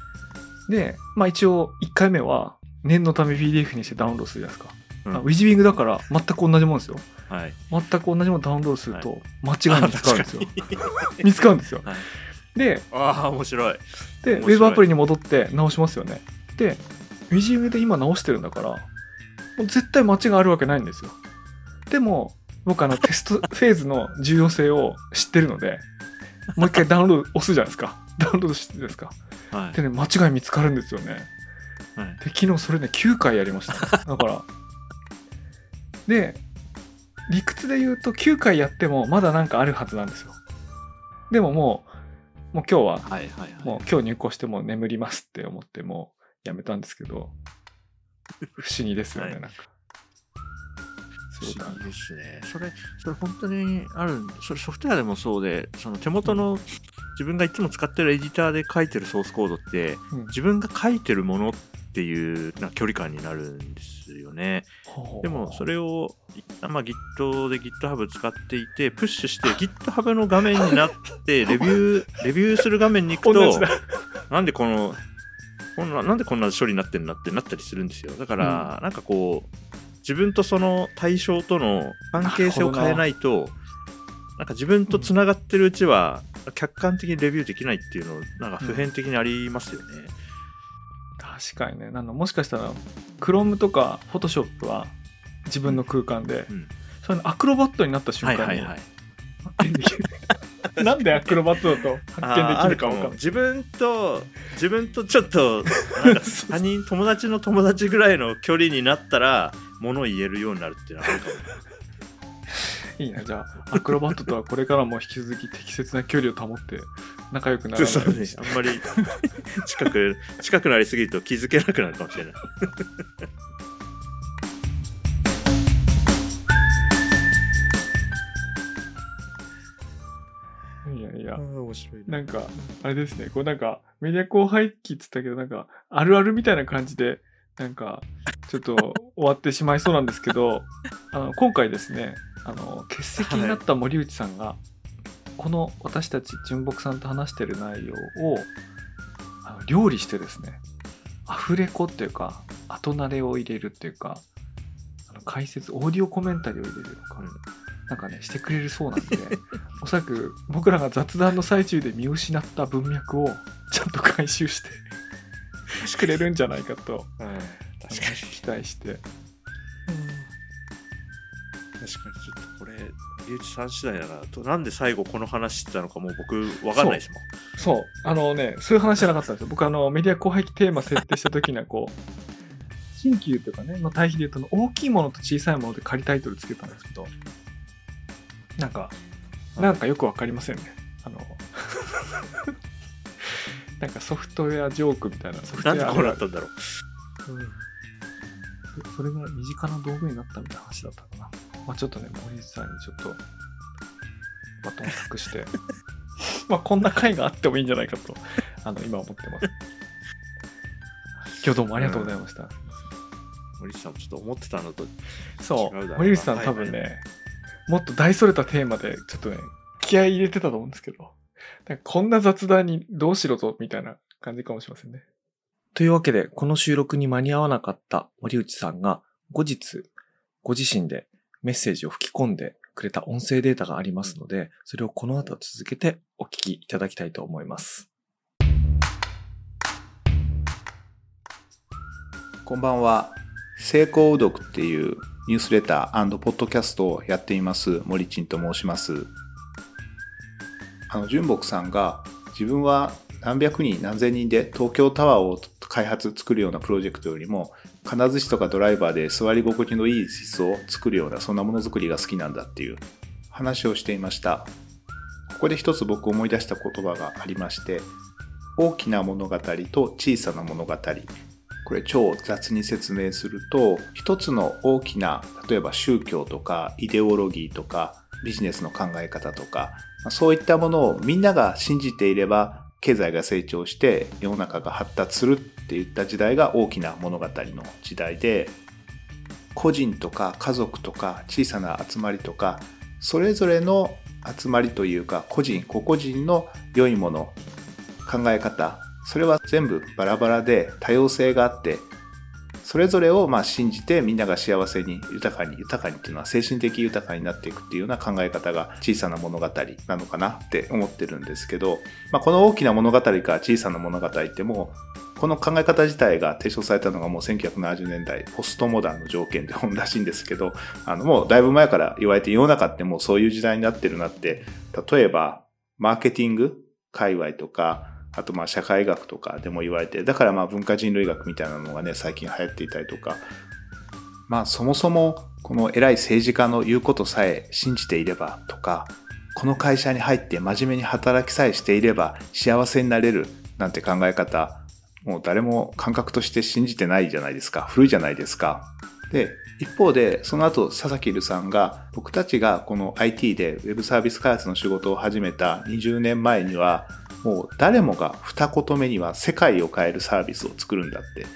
で、まあ、一応1回目は念のため PDF にしてダウンロードするじゃないですか、うん。あウィジビングだから全く同じもんですよ。はい。全く同じものダウンロードするはと間違い見つかるんですよ。見つかるんですよ。はい。でああ、面白い。でウェブアプリに戻って直しますよね。でウィジビングで今直してるんだからもう絶対間違いあるわけないんですよ。でも僕あのテストフェーズの重要性を知ってるのでもう一回ダウンロード押すじゃないですか。ダウンロードしてですか。はい。で。ね間違い見つかるんですよね。はい。で昨日それね9回やりました。だから。で理屈で言うと9回やってもまだなんかあるはずなんですよ。でももうもう今日は。もう今日入校してもう眠りますって思ってもうやめたんですけど不思議ですよね、はい。なんか。不そうだ思議ですね。それ、それ本当にあるんそれソフトウェアでもそうで、その手元の自分がいつも使ってるエディターで書いてるソースコードって、うん。自分が書いてるものっていうな距離感になるんですよね。でもそれを、まあ、Git で GitHub 使っていて、プッシュして GitHub の画面になって、レビュー、レビューする画面に行くと なんでこの、こんななんでこんな処理になってんだってなったりするんですよ。だから、なんかこう、自分とその対象との関係性を変えないと、なんか自分とつながってるうちは、客観的にレビューできないっていうの、なんか普遍的にありますよね。確かにねなんかもしかしたら Chrome とか Photoshop は自分の空間で、うんそれのアクロバットになった瞬間にはいはいはい。なんでアクロバットだと発見できあるかもるか自分と自分とちょっとなんか そう他人友達の友達ぐらいの距離になったら物を言えるようになるっていうのはあるかも。いいな。じゃあアクロバットとはこれからも引き続き適切な距離を保って仲良くならないそうねあんまり近く近くなりすぎると気づけなくなるかもしれないいや。面白いなんかあれですね。こうなんかメディア後輩期っつったけどなんかあるあるみたいな感じでなんかちょっと終わってしまいそうなんですけどあの今回ですねあの欠席になった森内さんが、この私たち純木さんと話してる内容をあの料理してですねアフレコっていうか後慣れを入れるっていうかあの解説オーディオコメンタリーを入れるのか、うんなんかねしてくれるそうなんで おそらく僕らが雑談の最中で見失った文脈をちゃんと回収してしてくれるんじゃないかと確かに。期待して。確かにちょっとこれ龍一さん次第だなと。なんで最後この話してたのかもう僕わかんないですもん。そう。あのねそういう話じゃなかったんですよ。僕あのメディア後輩期テーマ設定した時にはこう 新旧というかねの対比で言うと大きいものと小さいもので仮タイトルつけたんですけどなんかなんかよくわかりませんね。あの なんかソフトウェアジョークみたいな。ソフトウェアなんでこうなったんだろう。それが身近な道具になったみたいな話だったかな。まあちょっとね、森内さんにちょっとバトンを託して、まあこんな回があってもいいんじゃないかと、あの、今思ってます。今日どうもありがとうございました。森内さんもちょっと思ってたのとそう。違うだろうな。森内さん多分ね、もっと大それたテーマでちょっとね、気合い入れてたと思うんですけど、なんかこんな雑談にどうしろとみたいな感じかもしれませんね。というわけで、この収録に間に合わなかった森内さんが、後日、ご自身でメッセージを吹き込んでくれた音声データがありますので、それをこの後続けてお聞きいただきたいと思います。こんばんは。成功うどくっていうニュースレターポッドキャストをやっています森珍と申します。あの純木さんが自分は何百人何千人で東京タワーを開発作るようなプロジェクトよりも金槌とかドライバーで座り心地のいい椅子を作るようなそんなものづくりが好きなんだっていう話をしていました。ここで一つ僕思い出した言葉がありまして大きな物語と小さな物語。これ超雑に説明すると一つの大きな例えば宗教とかイデオロギーとかビジネスの考え方とかそういったものをみんなが信じていれば経済が成長して世の中が発達するっていった時代が大きな物語の時代で個人とか家族とか小さな集まりとかそれぞれの集まりというか個人個々人の良いもの考え方それは全部バラバラで多様性があってそれぞれをまあ信じてみんなが幸せに豊かに豊かにっていうのは精神的豊かになっていくっていうような考え方が小さな物語なのかなって思ってるんですけど、まあ、この大きな物語か小さな物語ってもこの考え方自体が提唱されたのがもう1970年代ポストモダンの条件で本らしいんですけどあのもうだいぶ前から言われて世の中ってもうそういう時代になってるなって例えばマーケティング界隈とかあとまあ社会学とかでも言われて、だからまあ文化人類学みたいなのがね、最近流行っていたりとか、まあそもそもこの偉い政治家の言うことさえ信じていればとか、この会社に入って真面目に働きさえしていれば幸せになれるなんて考え方、もう誰も感覚として信じてないじゃないですか。古いじゃないですか。で、一方で、その後、佐々木留さんが、僕たちがこの IT で Web サービス開発の仕事を始めた20年前には、もう誰もが二言目には世界を変えるサービスを作るんだって。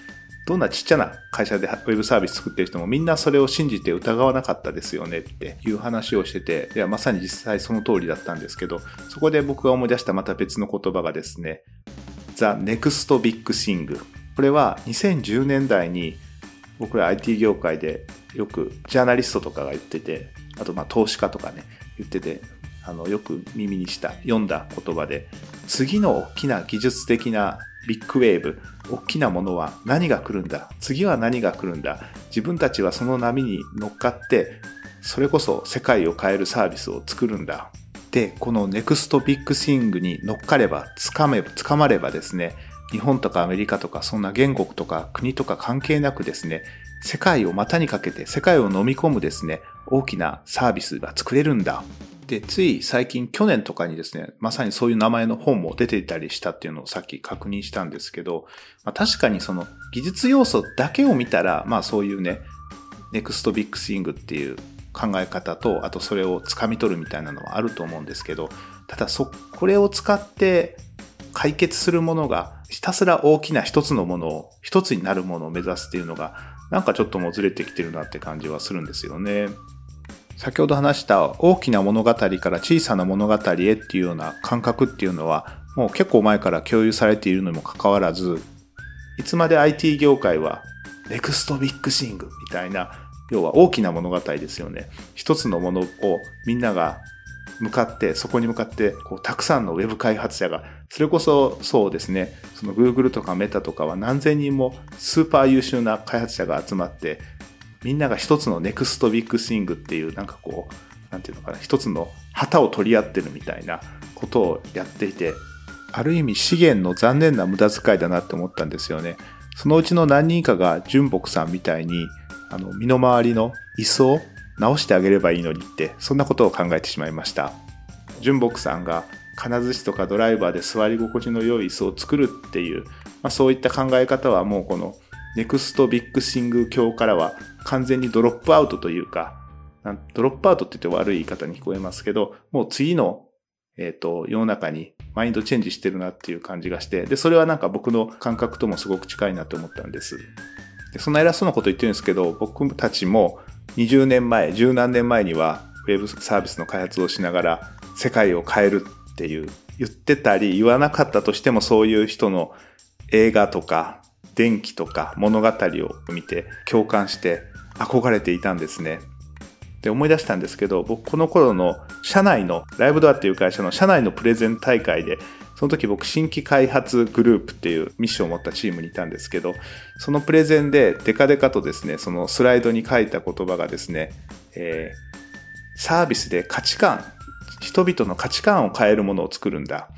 どんなちっちゃな会社でウェブサービス作ってる人もみんなそれを信じて疑わなかったですよねっていう話をしてて、いや、まさに実際その通りだったんですけど、そこで僕が思い出したまた別の言葉がですね、The Next Big Thing。これは2010年代に僕ら IT 業界でよくジャーナリストとかが言ってて、あとまあ投資家とかね、言ってて、あの、よく耳にした、読んだ言葉で、次の大きな技術的なビッグウェーブ、大きなものは何が来るんだ次は何が来るんだ自分たちはその波に乗っかって、それこそ世界を変えるサービスを作るんだ。で、このネクストビッグスイングに乗っかれば、つかめ、つかまればですね、日本とかアメリカとかそんな言語とか国とか関係なくですね、世界を股にかけて世界を飲み込むですね、大きなサービスが作れるんだで、つい最近去年とかにですね、まさにそういう名前の本も出ていたりしたっていうのをさっき確認したんですけど、まあ、確かにその技術要素だけを見たら、まあそういうね、ネクストビッグスイングっていう考え方と、あとそれを掴み取るみたいなのはあると思うんですけど、ただそ、これを使って解決するものが、ひたすら大きな一つのものを、一つになるものを目指すっていうのが、なんかちょっともずれてきてるなって感じはするんですよね。先ほど話した大きな物語から小さな物語へっていうような感覚っていうのはもう結構前から共有されているのにもかかわらずいつまで IT 業界はネクストビッグシングみたいな要は大きな物語ですよね。一つのものをみんなが向かってそこに向かってこうたくさんのウェブ開発者がそれこそそうですね。その Google とかメタとかは何千人もスーパー優秀な開発者が集まってみんなが一つのネクストビッグスイングっていうなんかこうなんていうのかな一つの旗を取り合ってるみたいなことをやっていてある意味資源の残念な無駄遣いだなって思ったんですよね。そのうちの何人かが純木さんみたいにあの身の回りの椅子を直してあげればいいのにってそんなことを考えてしまいました。純木さんが金槌とかドライバーで座り心地の良い椅子を作るっていう、まあ、そういった考え方はもうこの Next Big Thing 教からは完全にドロップアウトというか、ドロップアウトって言って悪い言い方に聞こえますけど、もう次の、えっ、ー、と、世の中にマインドチェンジしてるなっていう感じがして、で、それはなんか僕の感覚ともすごく近いなと思ったんです。でそんな偉そうなこと言ってるんですけど、僕たちも20年前、十何年前には、ウェブサービスの開発をしながら、世界を変えるっていう言ってたり言わなかったとしてもそういう人の映画とか電気とか物語を見て共感して憧れていたんですね。で思い出したんですけど僕この頃の社内のライブドアっていう会社の社内のプレゼン大会でその時僕新規開発グループっていうミッションを持ったチームにいたんですけど、そのプレゼンでデカデカとですね、そのスライドに書いた言葉がですね、えー、サービスで価値観、人々の価値観を変えるものを作るんだ。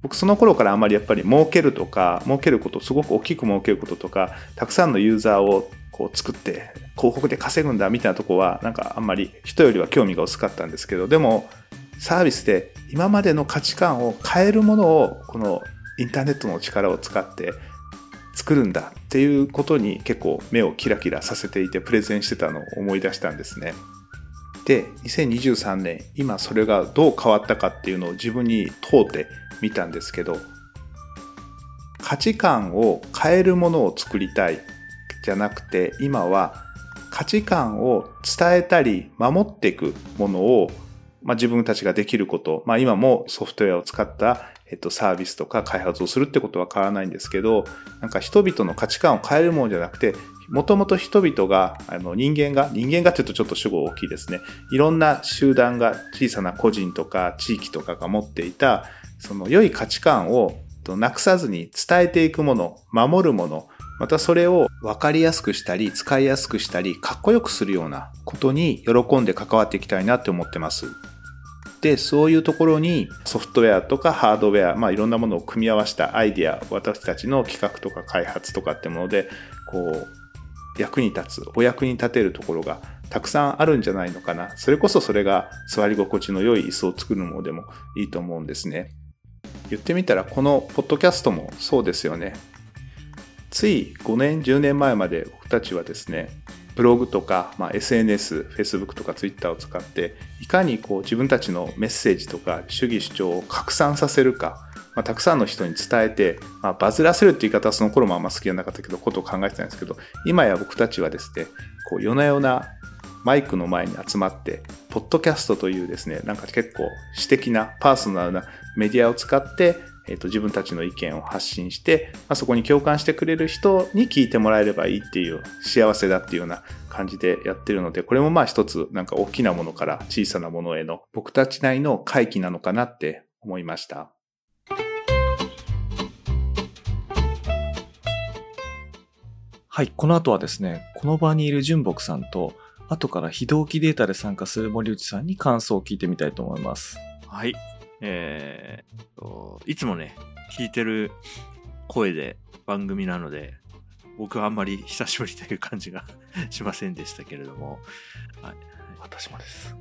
僕その頃からあまりやっぱり儲けるとか、儲けること、すごく大きく儲けることとか、たくさんのユーザーをこう作って広告で稼ぐんだみたいなとこはなんかあんまり人よりは興味が薄かったんですけど、でもサービスで今までの価値観を変えるものをこのインターネットの力を使って作るんだっていうことに結構目をキラキラさせていてプレゼンしてたのを思い出したんですね。で、2023年、今それがどう変わったかっていうのを自分に問うてみたんですけど、価値観を変えるものを作りたいじゃなくて、今は価値観を伝えたり守っていくものを、まあ、自分たちができること、まあ、今もソフトウェアを使ったえっと、サービスとか開発をするってことは変わらないんですけど、なんか人々の価値観を変えるものじゃなくて、もともと人々が、あの人間が、人間がって言うとちょっと主語大きいですね。いろんな集団が、小さな個人とか地域とかが持っていた、その良い価値観をなくさずに伝えていくもの、守るもの、またそれを分かりやすくしたり、使いやすくしたり、かっこよくするようなことに喜んで関わっていきたいなって思ってます。で、そういうところにソフトウェアとかハードウェア、まあいろんなものを組み合わせたアイディア、私たちの企画とか開発とかってもので、こう、役に立つ、お役に立てるところがたくさんあるんじゃないのかな。それこそそれが座り心地の良い椅子を作るものでもいいと思うんですね。言ってみたらこのポッドキャストもそうですよね。つい5年、10年前まで僕たちはですね、ブログとか、まあ、SNS、Facebook とか Twitter を使って、いかにこう自分たちのメッセージとか主義主張を拡散させるか、まあ、たくさんの人に伝えて、まあ、バズらせるって言い方はその頃もあんま好きじゃなかったけど、ことを考えてたんですけど、今や僕たちはですね、こう夜な夜なマイクの前に集まって、ポッドキャストというですね、なんか結構私的なパーソナルなメディアを使って、えっ、と、自分たちの意見を発信して、まあ、そこに共感してくれる人に聞いてもらえればいいっていう幸せだっていうような感じでやってるので、これもまあ一つなんか大きなものから小さなものへの僕たちなりの回帰なのかなって思いました。はい、この後はですね、この場にいる純木さんと、後から非同期データで参加する森内さんに感想を聞いてみたいと思います。はい。えー、いつもね、聞いてる声で番組なので、僕はあんまり久しぶりという感じが しませんでしたけれども、はい、私もです。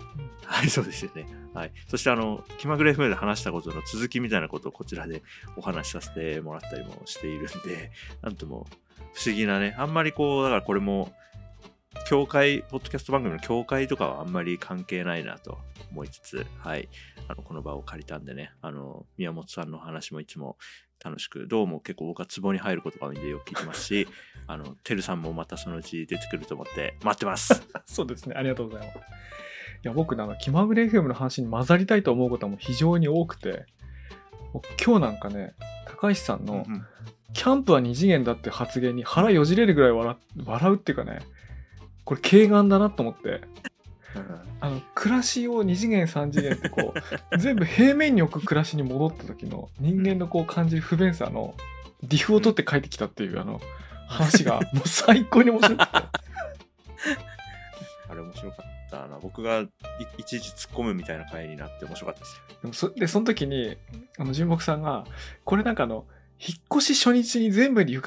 はい、そうですよね。はい。そしてあの、気まぐれ FM で話したことの続きみたいなことをこちらでお話しさせてもらったりもしているんで、なんとも不思議なね、あんまりこう、だからこれも、教会、ポッドキャスト番組の教会とかはあんまり関係ないなと思いつつ、はい。あの、この場を借りたんでね、あの、宮本さんの話もいつも楽しく、どうも結構僕は壺に入ることが多いんでよく聞いてますし、あの、てるさんもまたそのうち出てくると思って待ってます。そうですね。ありがとうございます。いや、僕、なんか、気まぐれ FM の話に混ざりたいと思うことはもう非常に多くて、今日なんかね、高橋さんの、キャンプは二次元だって発言に腹よじれるぐらい笑笑うっていうかね、これ、軽眼だなと思って、あの暮らしを2次元3次元ってこう 全部平面に置く暮らしに戻った時の人間のこう感じる不便さのディフを取って帰ってきたっていうあの話が もう最高に面白くて。あれ面白かったな。僕が一時突っ込むみたいな回になって面白かったですでもそでその時にあの純木さんがこれなんかあの引っ越し初日に全部に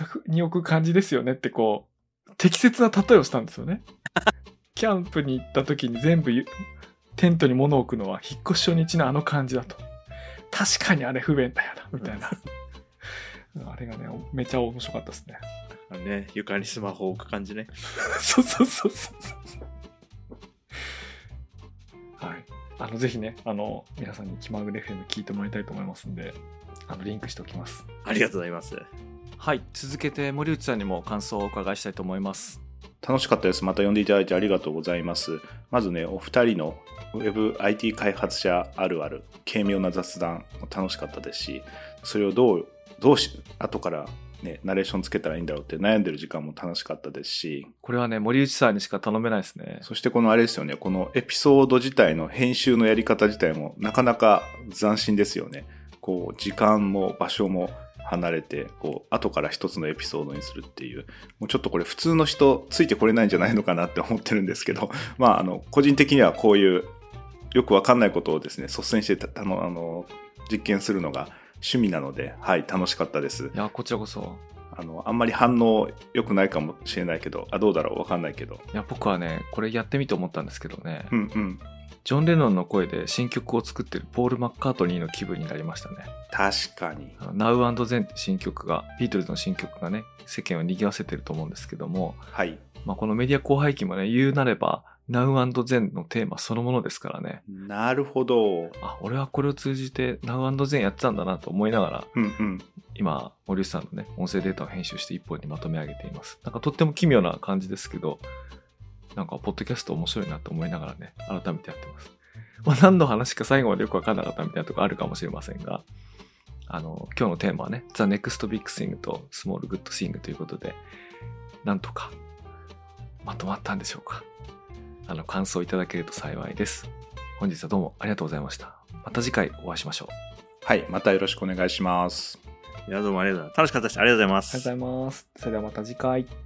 置く感じですよねってこう適切な例えをしたんですよね キャンプに行った時に全部テントに物を置くのは引っ越し初日のあの感じだと。確かにあれ不便だよな、みたいな。あれがね、めちゃ面白かったですね。ね、床にスマホを置く感じね。そうそうそうそうはい。あの、ぜひね、あの、皆さんに気まぐれ FM 聞いてもらいたいと思いますんで、あの、リンクしておきます。ありがとうございます。はい。続けて森内さんにも感想をお伺いしたいと思います。楽しかったです。また呼んでいただいてありがとうございます。まずね、お二人の WebIT 開発者あるある、軽妙な雑談も楽しかったですし、それをどう、どうし、後からね、ナレーションつけたらいいんだろうって悩んでる時間も楽しかったですし。これはね、森内さんにしか頼めないですね。そしてこのあれですよね、このエピソード自体の編集のやり方自体もなかなか斬新ですよね。こう時間も場所も離れてこう後から一つのエピソードにするっていう。もうちょっとこれ普通の人ついてこれないんじゃないのかなって思ってるんですけど。まああの個人的にはこういうよくわかんないことをですね率先してたあのあの実験するのが趣味なのではい楽しかったです。いや、こちらこそ。あのあんまり反応良くないかもしれないけどあどうだろう？わかんないけど。いや、僕はね、これやってみて思ったんですけどね、うんうんジョン・レノンの声で新曲を作ってるポール・マッカートニーの気分になりましたね。確かに Now and Then って新曲が、ビートルズの新曲がね、世間を賑わせてると思うんですけども、はいまあ、このメディア広背景もね、言うなれば、Now and Then のテーマそのものですからね。なるほどあ、俺はこれを通じて Now and Then やってたんだなと思いながら、うんうん今、森内さんのね、音声データを編集して一本にまとめ上げています。なんかとっても奇妙な感じですけど、なんか、ポッドキャスト面白いなと思いながらね、改めてやってます。まあ、何の話か最後までよくわかんなかったみたいなとこあるかもしれませんが、あの、今日のテーマはね、The Next Big Thing と Small Good Thing ということで、なんとか、まとまったんでしょうか。あの、感想いただけると幸いです。本日はどうもありがとうございました。また次回お会いしましょう。はいまたよろしくお願いしますいや、どうもありがとうございます。楽しかったです。ありがとうございます。ありがとうございます。それではまた次回。